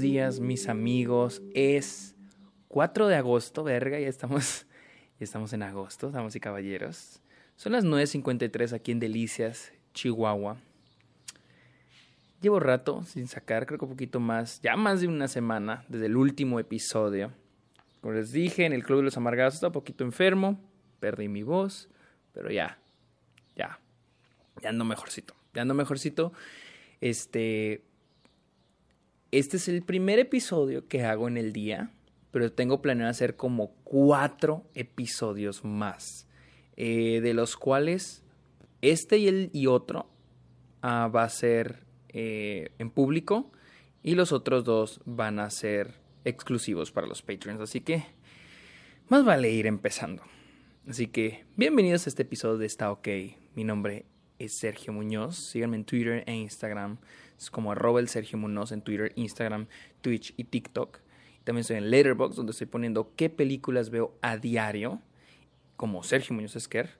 días, mis amigos. Es 4 de agosto, verga, ya estamos, ya estamos en agosto, damas y caballeros. Son las 9.53 aquí en Delicias, Chihuahua. Llevo rato sin sacar, creo que un poquito más, ya más de una semana desde el último episodio. Como les dije, en el Club de los Amargados estaba un poquito enfermo, perdí mi voz, pero ya, ya, ya ando mejorcito, ya ando mejorcito. Este, este es el primer episodio que hago en el día, pero tengo planeado hacer como cuatro episodios más, eh, de los cuales este y, el, y otro uh, va a ser eh, en público y los otros dos van a ser exclusivos para los Patreons. Así que más vale ir empezando. Así que bienvenidos a este episodio de Está OK. Mi nombre es Sergio Muñoz. Síganme en Twitter e Instagram. Es como arroba el Sergio Muñoz en Twitter, Instagram, Twitch y TikTok. También estoy en Letterboxd, donde estoy poniendo qué películas veo a diario, como Sergio Muñoz Esquer.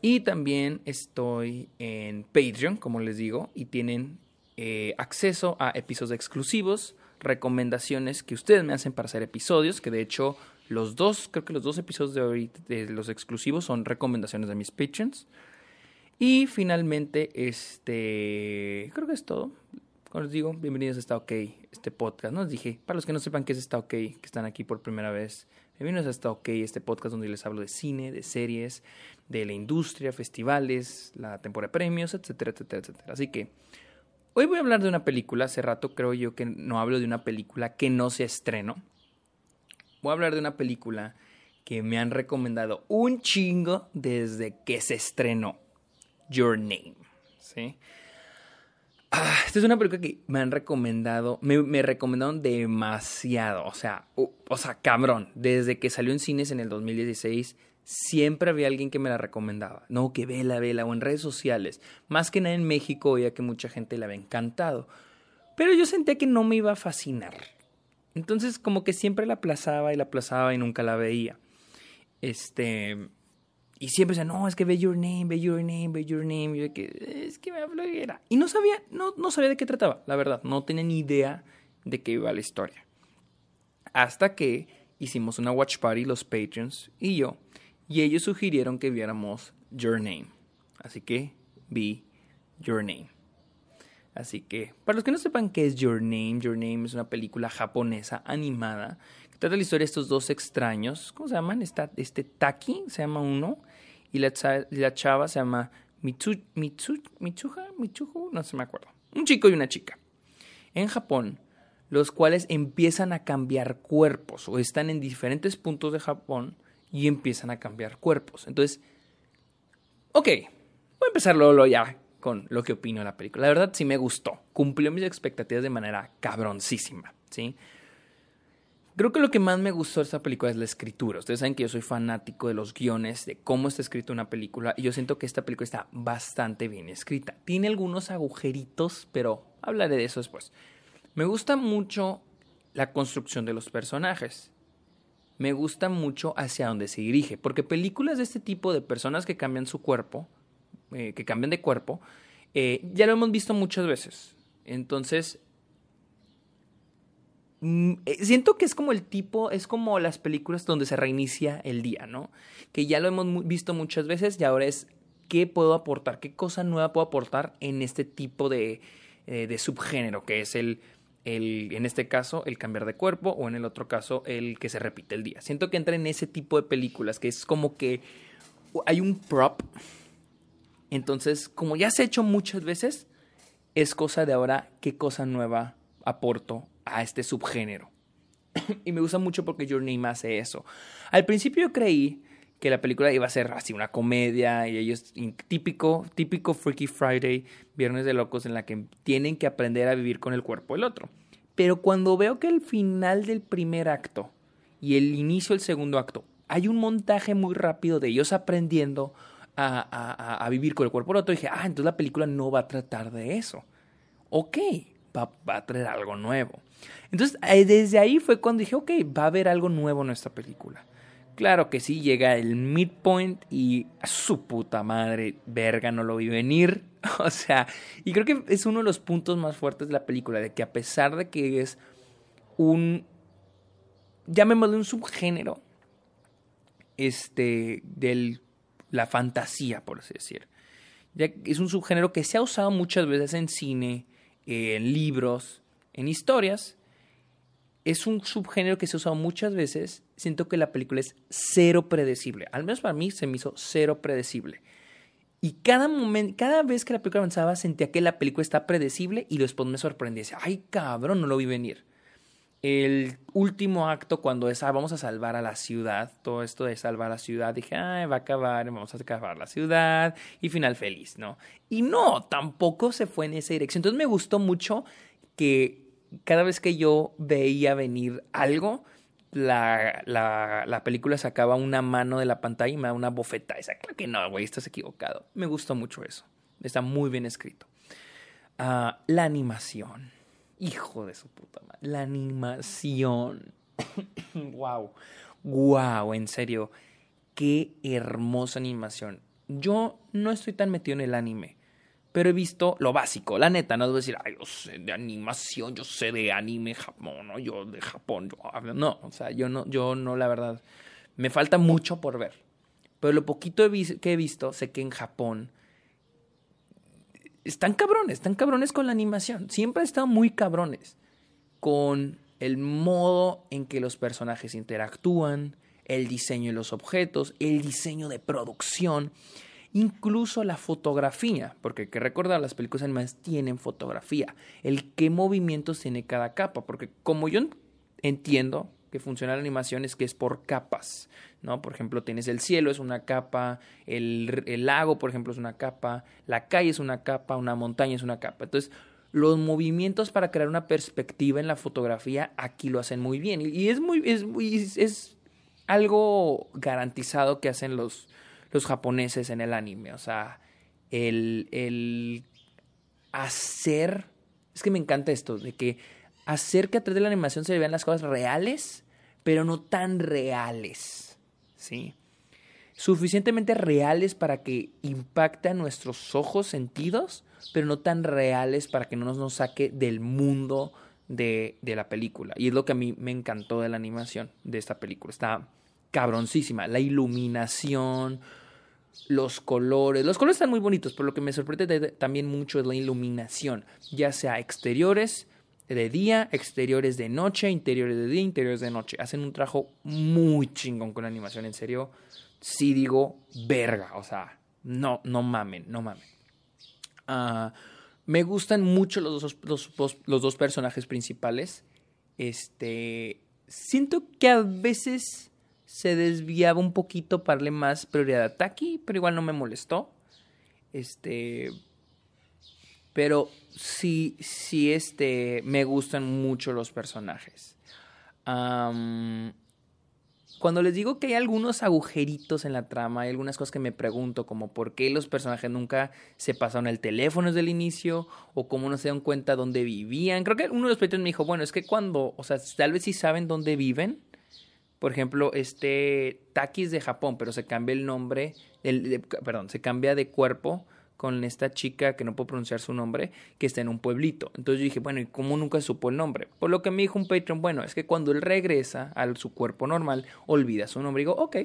Y también estoy en Patreon, como les digo, y tienen eh, acceso a episodios exclusivos, recomendaciones que ustedes me hacen para hacer episodios, que de hecho los dos, creo que los dos episodios de hoy de los exclusivos son recomendaciones de mis patrons. Y finalmente, este, creo que es todo. Como les digo, bienvenidos a Está OK, este podcast. No les dije, para los que no sepan qué es Está OK, que están aquí por primera vez, bienvenidos a Está OK, este podcast donde les hablo de cine, de series, de la industria, festivales, la temporada de premios, etcétera, etcétera, etcétera. Así que hoy voy a hablar de una película. Hace rato creo yo que no hablo de una película que no se estrenó. Voy a hablar de una película que me han recomendado un chingo desde que se estrenó. Your Name. ¿sí? Ah, esta es una película que me han recomendado, me, me recomendaron demasiado, o sea, o, sea, cabrón, desde que salió en cines en el 2016, siempre había alguien que me la recomendaba, no, que vela, vela, o en redes sociales, más que nada en México, oía que mucha gente la había encantado, pero yo sentía que no me iba a fascinar, entonces como que siempre la aplazaba y la aplazaba y nunca la veía, este... Y siempre decía, no, es que ve your name, ve your name, ve your name. Yo que, es que me flojera. Y no sabía, no, no sabía de qué trataba, la verdad. No tenía ni idea de qué iba la historia. Hasta que hicimos una watch party, los Patreons y yo. Y ellos sugirieron que viéramos Your Name. Así que vi Your Name. Así que, para los que no sepan qué es Your Name, Your Name es una película japonesa animada que trata la historia de estos dos extraños. ¿Cómo se llaman? Está, este Taki, se llama uno y la, chava se llama Mitsu, Mitsu, Mitsuha, Mitsuhu, no se me acuerdo. Un chico y una chica. En Japón, los cuales empiezan a cambiar cuerpos o están en diferentes puntos de Japón y empiezan a cambiar cuerpos. Entonces, ok, voy a empezar luego ya con lo que opino de la película. La verdad sí me gustó, cumplió mis expectativas de manera cabroncísima, ¿sí? Creo que lo que más me gustó de esta película es la escritura. Ustedes saben que yo soy fanático de los guiones, de cómo está escrita una película, y yo siento que esta película está bastante bien escrita. Tiene algunos agujeritos, pero hablaré de eso después. Me gusta mucho la construcción de los personajes. Me gusta mucho hacia dónde se dirige, porque películas de este tipo de personas que cambian su cuerpo, eh, que cambian de cuerpo, eh, ya lo hemos visto muchas veces. Entonces, siento que es como el tipo, es como las películas donde se reinicia el día, ¿no? Que ya lo hemos visto muchas veces y ahora es qué puedo aportar, qué cosa nueva puedo aportar en este tipo de, eh, de subgénero, que es el, el, en este caso, el cambiar de cuerpo o en el otro caso, el que se repite el día. Siento que entra en ese tipo de películas, que es como que hay un prop. Entonces, como ya se ha hecho muchas veces, es cosa de ahora qué cosa nueva aporto a este subgénero. y me gusta mucho porque Your Name hace eso. Al principio yo creí que la película iba a ser así una comedia y ellos típico típico Freaky Friday, Viernes de locos en la que tienen que aprender a vivir con el cuerpo del otro. Pero cuando veo que el final del primer acto y el inicio del segundo acto hay un montaje muy rápido de ellos aprendiendo a, a, a vivir con el cuerpo del otro, dije, ah, entonces la película no va a tratar de eso. Ok, va, va, a traer algo nuevo. Entonces, eh, desde ahí fue cuando dije, ok, va a haber algo nuevo en esta película. Claro que sí, llega el midpoint y su puta madre, verga, no lo vi venir. O sea, y creo que es uno de los puntos más fuertes de la película, de que a pesar de que es un, llamémosle un subgénero, este, de la fantasía, por así decir. Es un subgénero que se ha usado muchas veces en cine, en libros, en historias. Es un subgénero que se ha usado muchas veces. Siento que la película es cero predecible. Al menos para mí se me hizo cero predecible. Y cada momento, cada vez que la película avanzaba, sentía que la película está predecible y después me sorprendía. Decía, ay, cabrón, no lo vi venir. El último acto, cuando es, ah, vamos a salvar a la ciudad, todo esto de salvar a la ciudad, dije, ay, va a acabar, vamos a acabar la ciudad, y final feliz, ¿no? Y no, tampoco se fue en esa dirección. Entonces me gustó mucho que cada vez que yo veía venir algo, la, la, la, película sacaba una mano de la pantalla y me da una bofeta. Esa, claro que no, güey, estás equivocado. Me gustó mucho eso. Está muy bien escrito. Uh, la animación. Hijo de su puta madre. La animación. wow. Wow, en serio. Qué hermosa animación. Yo no estoy tan metido en el anime pero he visto lo básico, la neta, no debo decir, ay, yo sé de animación, yo sé de anime Japón, ¿no? yo de Japón, yo no, o sea, yo no, yo no, la verdad, me falta mucho por ver. Pero lo poquito que he visto, sé que en Japón están cabrones, están cabrones con la animación, siempre han estado muy cabrones con el modo en que los personajes interactúan, el diseño de los objetos, el diseño de producción incluso la fotografía, porque hay que recordar, las películas animadas tienen fotografía, el qué movimientos tiene cada capa, porque como yo entiendo que funciona la animación es que es por capas, ¿no? Por ejemplo, tienes el cielo, es una capa, el, el lago, por ejemplo, es una capa, la calle es una capa, una montaña es una capa. Entonces, los movimientos para crear una perspectiva en la fotografía aquí lo hacen muy bien. Y es muy, es, es algo garantizado que hacen los, los japoneses en el anime. O sea, el, el hacer... Es que me encanta esto, de que hacer que a través de la animación se vean las cosas reales, pero no tan reales. ¿Sí? Suficientemente reales para que impacte a nuestros ojos sentidos, pero no tan reales para que no nos, nos saque del mundo de, de, la película. Y es lo que a mí me encantó de la animación de esta película. Está cabroncísima. La iluminación, los colores. Los colores están muy bonitos, pero lo que me sorprende también mucho es la iluminación, ya sea exteriores de día, exteriores de noche, interiores de día, interiores de noche. Hacen un trabajo muy chingón con la animación, en serio. Sí digo, verga, o sea, no, no mamen, no mamen. Ah, me gustan mucho los dos, los, los dos personajes principales. Este, siento que a veces se desviaba un poquito para darle más prioridad a Taki, pero igual no me molestó. Este. Pero sí, sí, este. Me gustan mucho los personajes. cuando les digo que hay algunos agujeritos en la trama, hay algunas cosas que me pregunto, como por qué los personajes nunca se pasaron el teléfono desde el inicio, o cómo no se dan cuenta dónde vivían. Creo que uno de los pedidos me dijo, bueno, es que cuando, o sea, tal vez sí saben dónde viven, por ejemplo, este Takis de Japón, pero se cambia el nombre, el, perdón, se cambia de cuerpo con esta chica que no puedo pronunciar su nombre, que está en un pueblito. Entonces yo dije, bueno, ¿y cómo nunca supo el nombre? Por lo que me dijo un Patreon, bueno, es que cuando él regresa a su cuerpo normal, olvida su nombre. Y digo, ok,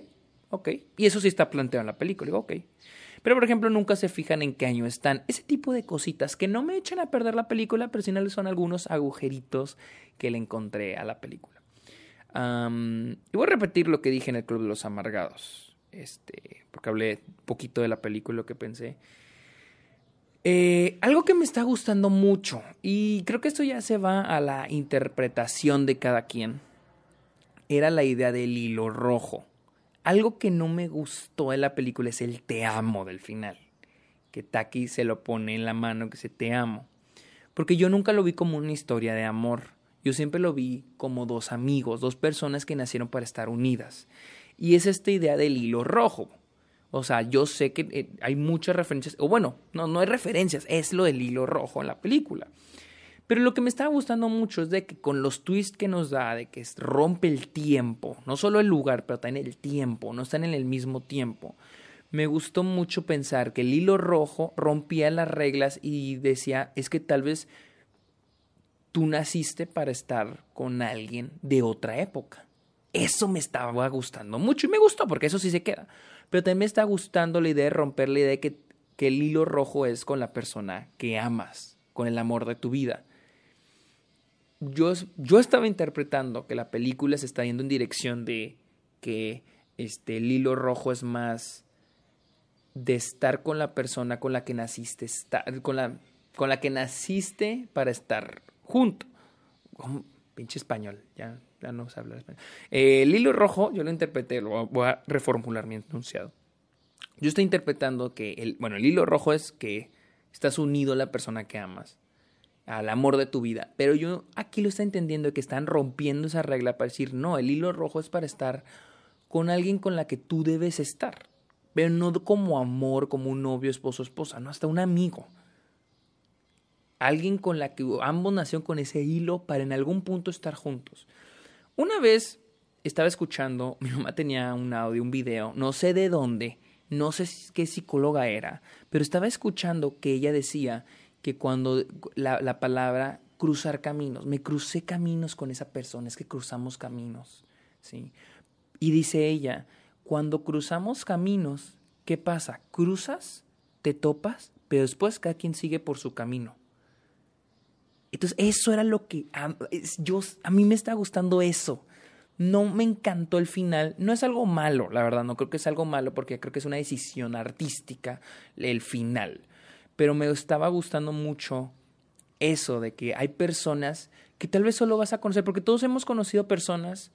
ok. Y eso sí está planteado en la película. Digo, ok. Pero, por ejemplo, nunca se fijan en qué año están. Ese tipo de cositas que no me echan a perder la película, pero sí son algunos agujeritos que le encontré a la película y voy a repetir lo que dije en el Club de los Amargados. Este, porque hablé poquito de la película y lo que pensé. Eh, algo que me está gustando mucho, y creo que esto ya se va a la interpretación de cada quien, era la idea del hilo rojo. Algo que no me gustó en la película es el te amo del final. Que Taki se lo pone en la mano, que se te amo. Porque yo nunca lo vi como una historia de amor. Yo siempre lo vi como dos amigos, dos personas que nacieron para estar unidas. Y es esta idea del hilo rojo. O sea, yo sé que eh, hay muchas referencias, o bueno, no, no hay referencias, es lo del hilo rojo en la película. Pero lo que me estaba gustando mucho es de que con los twists que nos da, de que rompe el tiempo, no solo el lugar, pero también el tiempo, no están en el mismo tiempo. Me gustó mucho pensar que el hilo rojo rompía las reglas y decía, es que tal vez tú naciste para estar con alguien de otra época. Eso me estaba gustando mucho y me gustó porque eso sí se queda. Pero también me está gustando la idea de romper la idea de que, que el hilo rojo es con la persona que amas, con el amor de tu vida. Yo, yo estaba interpretando que la película se está yendo en dirección de que este, el hilo rojo es más de estar con la persona con la que naciste, estar, con, la, con la que naciste para estar junto. pinche español, ya, ya no se habla español. Eh, el hilo rojo, yo lo interpreté, lo voy a reformular mi enunciado. Yo estoy interpretando que, el, bueno, el hilo rojo es que estás unido a la persona que amas, al amor de tu vida. Pero yo aquí lo estoy entendiendo que están rompiendo esa regla para decir, no, el hilo rojo es para estar con alguien con la que tú debes estar. Pero no como amor, como un novio, esposo, esposa, no, hasta un amigo alguien con la que ambos nacieron con ese hilo para en algún punto estar juntos. Una vez estaba escuchando, mi mamá tenía un audio, un video, no sé de dónde, no sé qué psicóloga era, pero estaba escuchando que ella decía que cuando la, la palabra cruzar caminos, me crucé caminos con esa persona, es que cruzamos caminos, ¿sí? Y dice ella, cuando cruzamos caminos, ¿qué pasa? Cruzas, te topas, pero después cada quien sigue por su camino. Entonces, eso era lo que a, yo, a mí me está gustando eso. No me encantó el final. No es algo malo, la verdad. No creo que es algo malo porque creo que es una decisión artística el final. Pero me estaba gustando mucho eso de que hay personas que tal vez solo vas a conocer, porque todos hemos conocido personas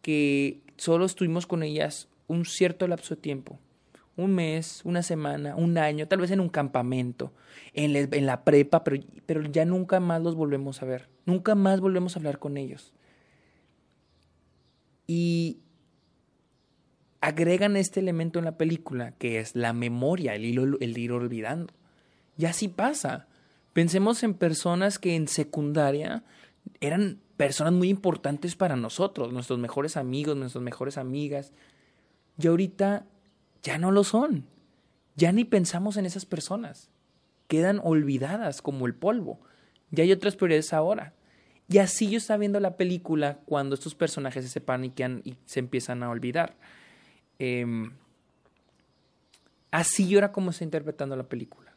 que solo estuvimos con ellas un cierto lapso de tiempo un mes, una semana, un año, tal vez en un campamento, en, la prepa, pero, pero ya nunca más los volvemos a ver, nunca más volvemos a hablar con ellos. Y agregan este elemento en la película, que es la memoria, el, hilo, el ir olvidando. Y así pasa. Pensemos en personas que en secundaria eran personas muy importantes para nosotros, nuestros mejores amigos, nuestras mejores amigas. Y ahorita ya no lo son. Ya ni pensamos en esas personas. Quedan olvidadas como el polvo. Ya hay otras prioridades ahora. Y así yo estaba viendo la película cuando estos personajes se separan y, se empiezan a olvidar. Em, así yo era como está interpretando la película.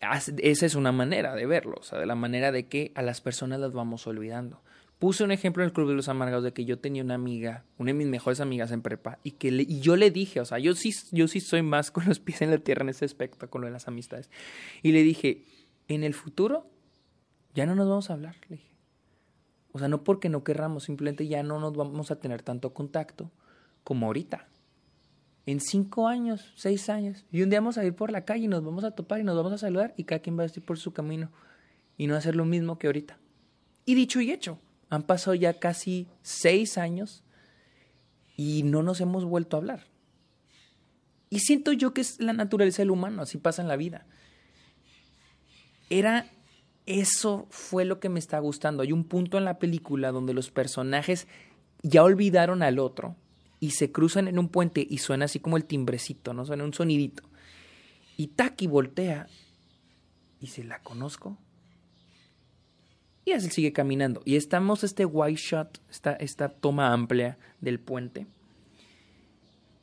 Esa es una manera de verlo, o sea, de la manera de que a las personas las vamos olvidando. Puse un ejemplo en el Club de los Amargados de que yo tenía una amiga, una de mis mejores amigas en prepa, y que y yo le dije, o sea, yo sí, yo sí soy más con los pies en la tierra en ese aspecto, con lo de las amistades. Y le dije, en el futuro ya no nos vamos a hablar, le dije. O sea, no porque no querramos, simplemente ya no nos vamos a tener tanto contacto como ahorita. En cinco años, seis años, y un día vamos a ir por la calle y nos vamos a topar y nos vamos a saludar y cada quien va a ir por su camino y no hacer lo mismo que ahorita. Y dicho y hecho, han pasado ya casi seis años y no nos hemos vuelto a hablar. Y siento yo que es la naturaleza del humano, así pasa en la vida. Era eso fue lo que me está gustando. Hay un punto en la película donde los personajes ya olvidaron al otro y se cruzan en un puente y suena así como el timbrecito, ¿no? Suena un sonidito. Y Taki voltea y se la conozco. Y así sigue caminando. Y estamos este wide shot, esta, esta toma amplia del puente.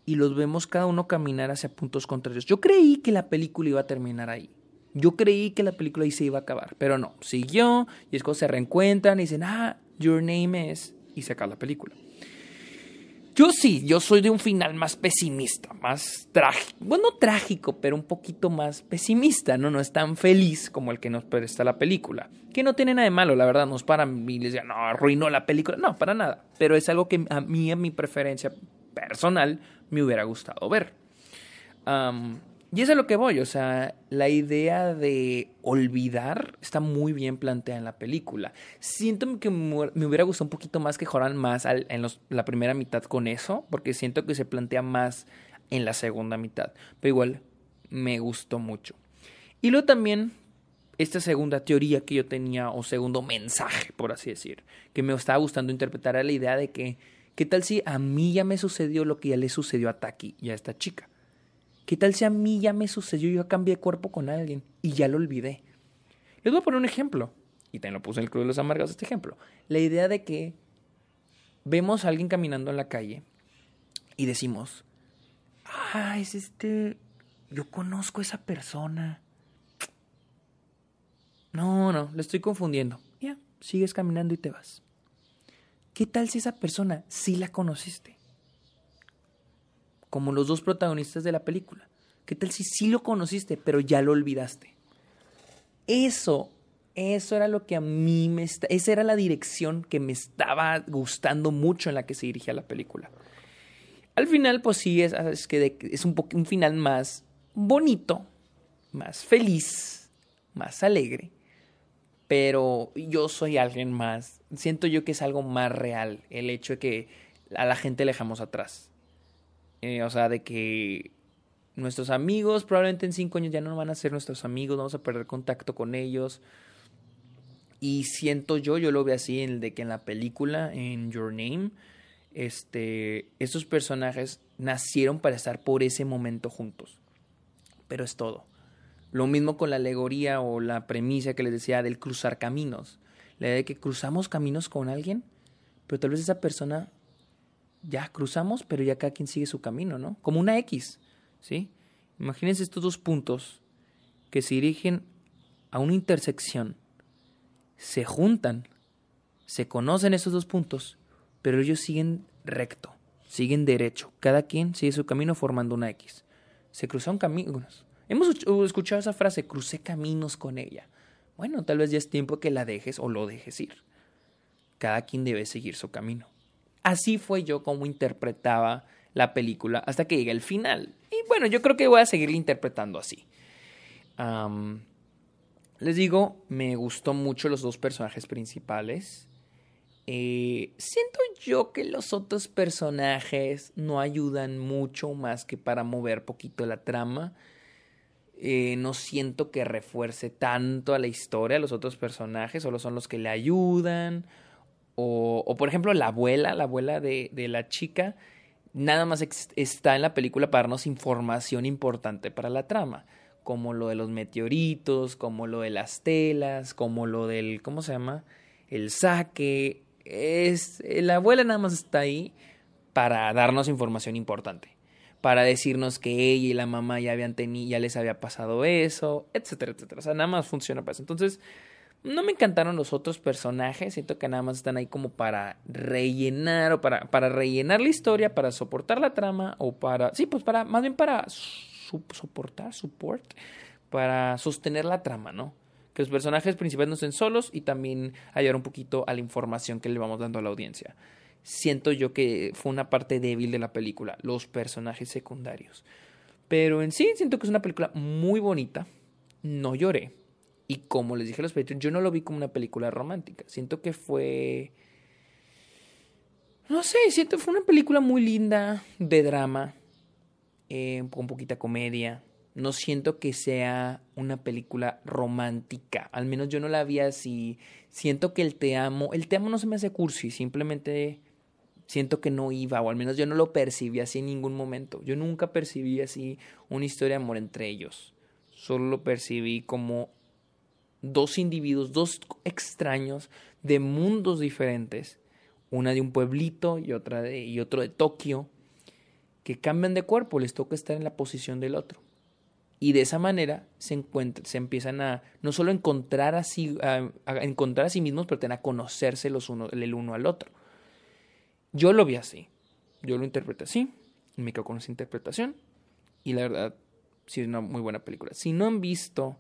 Y los vemos cada uno caminar hacia puntos contrarios. Yo creí que la película iba a terminar ahí. Yo creí que la película ahí se iba a acabar. Pero no, siguió. Y es cuando se reencuentran y dicen, ah, your name is. Y se acaba la película. Yo sí, yo soy de un final más pesimista, más trágico, bueno, trágico, pero un poquito más pesimista, ¿no? No es tan feliz como el que nos presta la película. Que no tiene nada de malo, la verdad, no es para mí, les digo, no, arruinó la película, no, para nada. Pero es algo que a mí, a mi preferencia personal, me hubiera gustado ver. Y eso es a lo que voy, o sea, la idea de olvidar está muy bien planteada en la película. Siento que me hubiera gustado un poquito más que joran más en la primera mitad con eso, porque siento que se plantea más en la segunda mitad. Pero igual, me gustó mucho. Y luego también, esta segunda teoría que yo tenía, o segundo mensaje, por así decir, que me estaba gustando interpretar era la idea de que, ¿qué tal si a mí ya me sucedió lo que ya le sucedió a Taki y a esta chica? ¿Qué tal si a mí ya me sucedió, yo cambié de cuerpo con alguien y ya lo olvidé? Les voy a poner un ejemplo. y también lo puse en el Club de los Amargados este ejemplo, la idea de que vemos a alguien caminando en la calle y decimos, ah, es este, yo conozco a esa persona. No, no, le estoy confundiendo. Ya, sigues caminando y te vas. ¿Qué tal si esa persona sí la conociste? Como los dos protagonistas de la película. ¿Qué tal si sí lo conociste, pero ya lo olvidaste? Eso, eso era lo que a mí me... Esa era la dirección que me estaba gustando mucho en la que se dirigía la película. Al final, pues sí, es, es que es un, un final más bonito, más feliz, más alegre pero yo soy alguien más. Siento yo que es algo más real el hecho de que a la gente le dejamos atrás. Eh, o sea, de que nuestros amigos probablemente en cinco años ya no van a ser nuestros amigos, vamos a perder contacto con ellos. Y siento yo, yo lo veo así, en de que en la película, en Your Name, este, estos personajes nacieron para estar por ese momento juntos. Pero es todo. Lo mismo con la alegoría o la premisa que les decía del cruzar caminos. La idea de que cruzamos caminos con alguien, pero tal vez esa persona ya cruzamos, pero ya cada quien sigue su camino, ¿no? Como una X, ¿sí? Imagínense estos dos puntos que se dirigen a una intersección, se juntan, se conocen esos dos puntos, pero ellos siguen recto, siguen derecho, cada quien sigue su camino formando una X. Se cruzan caminos, Hemos escuchado esa frase, crucé caminos con ella. Bueno, tal vez ya es tiempo que la dejes o lo dejes ir. Cada quien debe seguir su camino. Así fue yo como interpretaba la película hasta que llegue el final. Y bueno, yo creo que voy a seguir interpretando así. les digo, me gustó mucho los dos personajes principales. Eh, siento yo que los otros personajes no ayudan mucho más que para mover poquito la trama. Eh, no siento que refuerce tanto a la historia, los otros personajes, solo son los que le ayudan. O, o por ejemplo, la abuela, la abuela de, de la chica, nada más está en la película para darnos información importante para la trama, como lo de los meteoritos, como lo de las telas, como lo del, ¿cómo se llama? El saque. Es, la abuela nada más está ahí para darnos información importante para decirnos que ella y la mamá ya habían tenido, ya les había pasado eso, etcétera, etcétera. O sea, nada más funciona para eso. Entonces, no me encantaron los otros personajes, siento que nada más están ahí como para rellenar o para, para rellenar la historia, para soportar la trama o para, sí, pues para, más bien para soportar, support, para sostener la trama, ¿no? Que los personajes principales no estén solos y también ayudar un poquito a la información que le vamos dando a la audiencia siento yo que fue una parte débil de la película, los personajes secundarios. Pero en sí siento que es una película muy bonita, no lloré. Y como les dije a los Patreons, yo no lo vi como una película romántica. Siento que fue... No sé, siento que fue una película muy linda, de drama, eh, con poquita comedia. No siento que sea una película romántica. Al menos yo no la vi así. Siento que el te amo, el te amo no se me hace cursi, simplemente siento que no iba, o al menos yo no lo percibí así en ningún momento. Yo nunca percibí así una historia de amor entre ellos. Solo lo percibí como dos individuos, dos extraños de mundos diferentes, una de un pueblito y otra de y otro de Tokio, que cambian de cuerpo, les toca estar en la posición del otro. Y de esa manera se, encuentran, se empiezan a no solo encontrar a sí, a, encontrar a sí mismos, pero también a conocerse los uno, el uno al otro. Yo lo vi así. Yo lo interpreté así. Me quedo con esa interpretación. Y la verdad, sí es una muy buena película. Si no han visto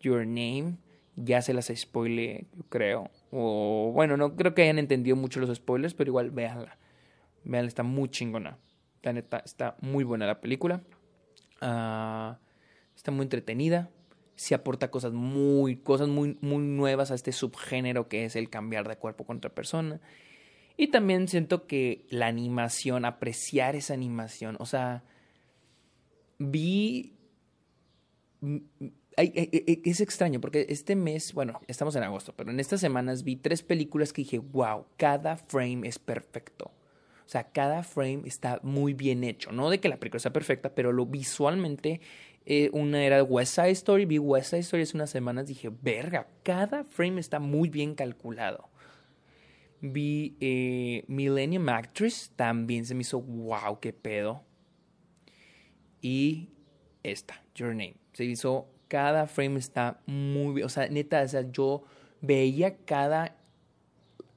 Your Name, ya se las spoile, yo creo. O bueno, no creo que hayan entendido mucho los spoilers, pero igual véanla. Véanla, está muy chingona. La neta, está muy buena la película. Ah, está muy entretenida. Sí aporta cosas muy, cosas muy, muy nuevas a este subgénero que es el cambiar de cuerpo con otra persona. Y también siento que la animación, apreciar esa animación, o sea, vi... Es extraño porque este mes, bueno, estamos en agosto, pero en estas semanas vi tres películas que dije, wow, cada frame es perfecto. O sea, cada frame está muy bien hecho. No de que la película sea perfecta, pero lo visualmente Eh, una era West Side Story. Vi West Side Story hace unas semanas. Dije, verga, cada frame está muy bien calculado. Vi eh, Millennium Actress. También se me hizo, wow, qué pedo. Y esta, Your Name. Se hizo, cada frame está muy bien. O sea, neta, o sea, yo veía cada,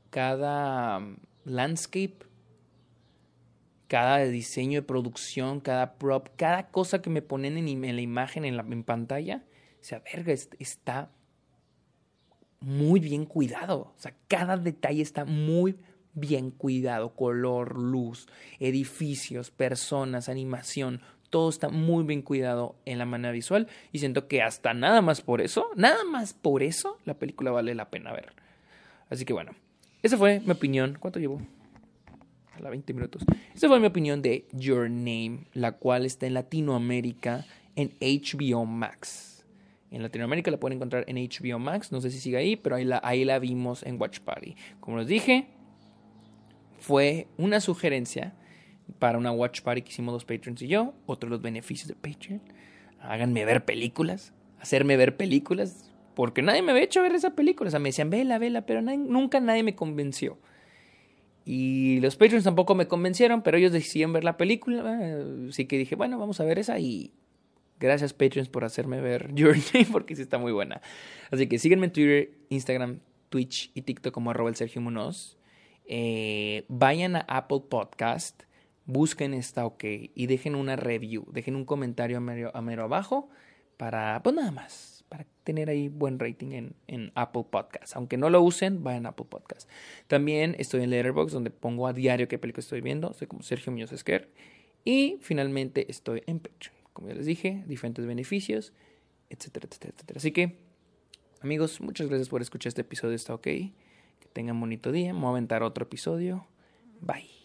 cada um, landscape cada diseño de producción, cada prop, cada cosa que me ponen en, la imagen, en la pantalla, o sea, verga, está muy bien cuidado. O sea, cada detalle está muy bien cuidado. Color, luz, edificios, personas, animación. Todo está muy bien cuidado en la manera visual. Y siento que hasta nada más por eso, nada más por eso, la película vale la pena ver. Así que bueno, esa fue mi opinión. ¿Cuánto llevo? a la 20 minutos. Esa fue mi opinión de Your Name, la cual está en Latinoamérica en HBO Max. En Latinoamérica la pueden encontrar en HBO Max, no sé si sigue ahí, pero ahí la, ahí la vimos en Watch Party. Como les dije, fue una sugerencia para una Watch Party que hicimos los Patreons y yo. Otro de los beneficios de Patreon. Háganme ver películas, hacerme ver películas, porque nadie me había hecho ver esa película. O sea, me decían, vela, vela, pero nunca nadie me convenció. Y los Patreons tampoco me convencieron, pero ellos decidieron ver la película. Así que dije, bueno, vamos a ver esa. Y gracias, Patreons, por hacerme ver Journey, porque sí está muy buena. Así que síguenme en Twitter, Instagram, Twitch y TikTok como arroba el Sergio Munoz. Eh, vayan a Apple Podcast, busquen esta OK y dejen una review. Dejen un comentario a mero, a abajo para, pues nada más para tener ahí buen rating en, en, Apple Podcasts. Aunque no lo usen, vayan a Apple Podcasts. También estoy en Letterboxd, donde pongo a diario qué película estoy viendo. Soy como Sergio Muñoz Esquer. Y finalmente estoy en Patreon. Como ya les dije, diferentes beneficios, etcétera, etcétera, etcétera. Así que, amigos, muchas gracias por escuchar este episodio. Está ok. Que tengan bonito día. Me voy a aventar otro episodio. Bye.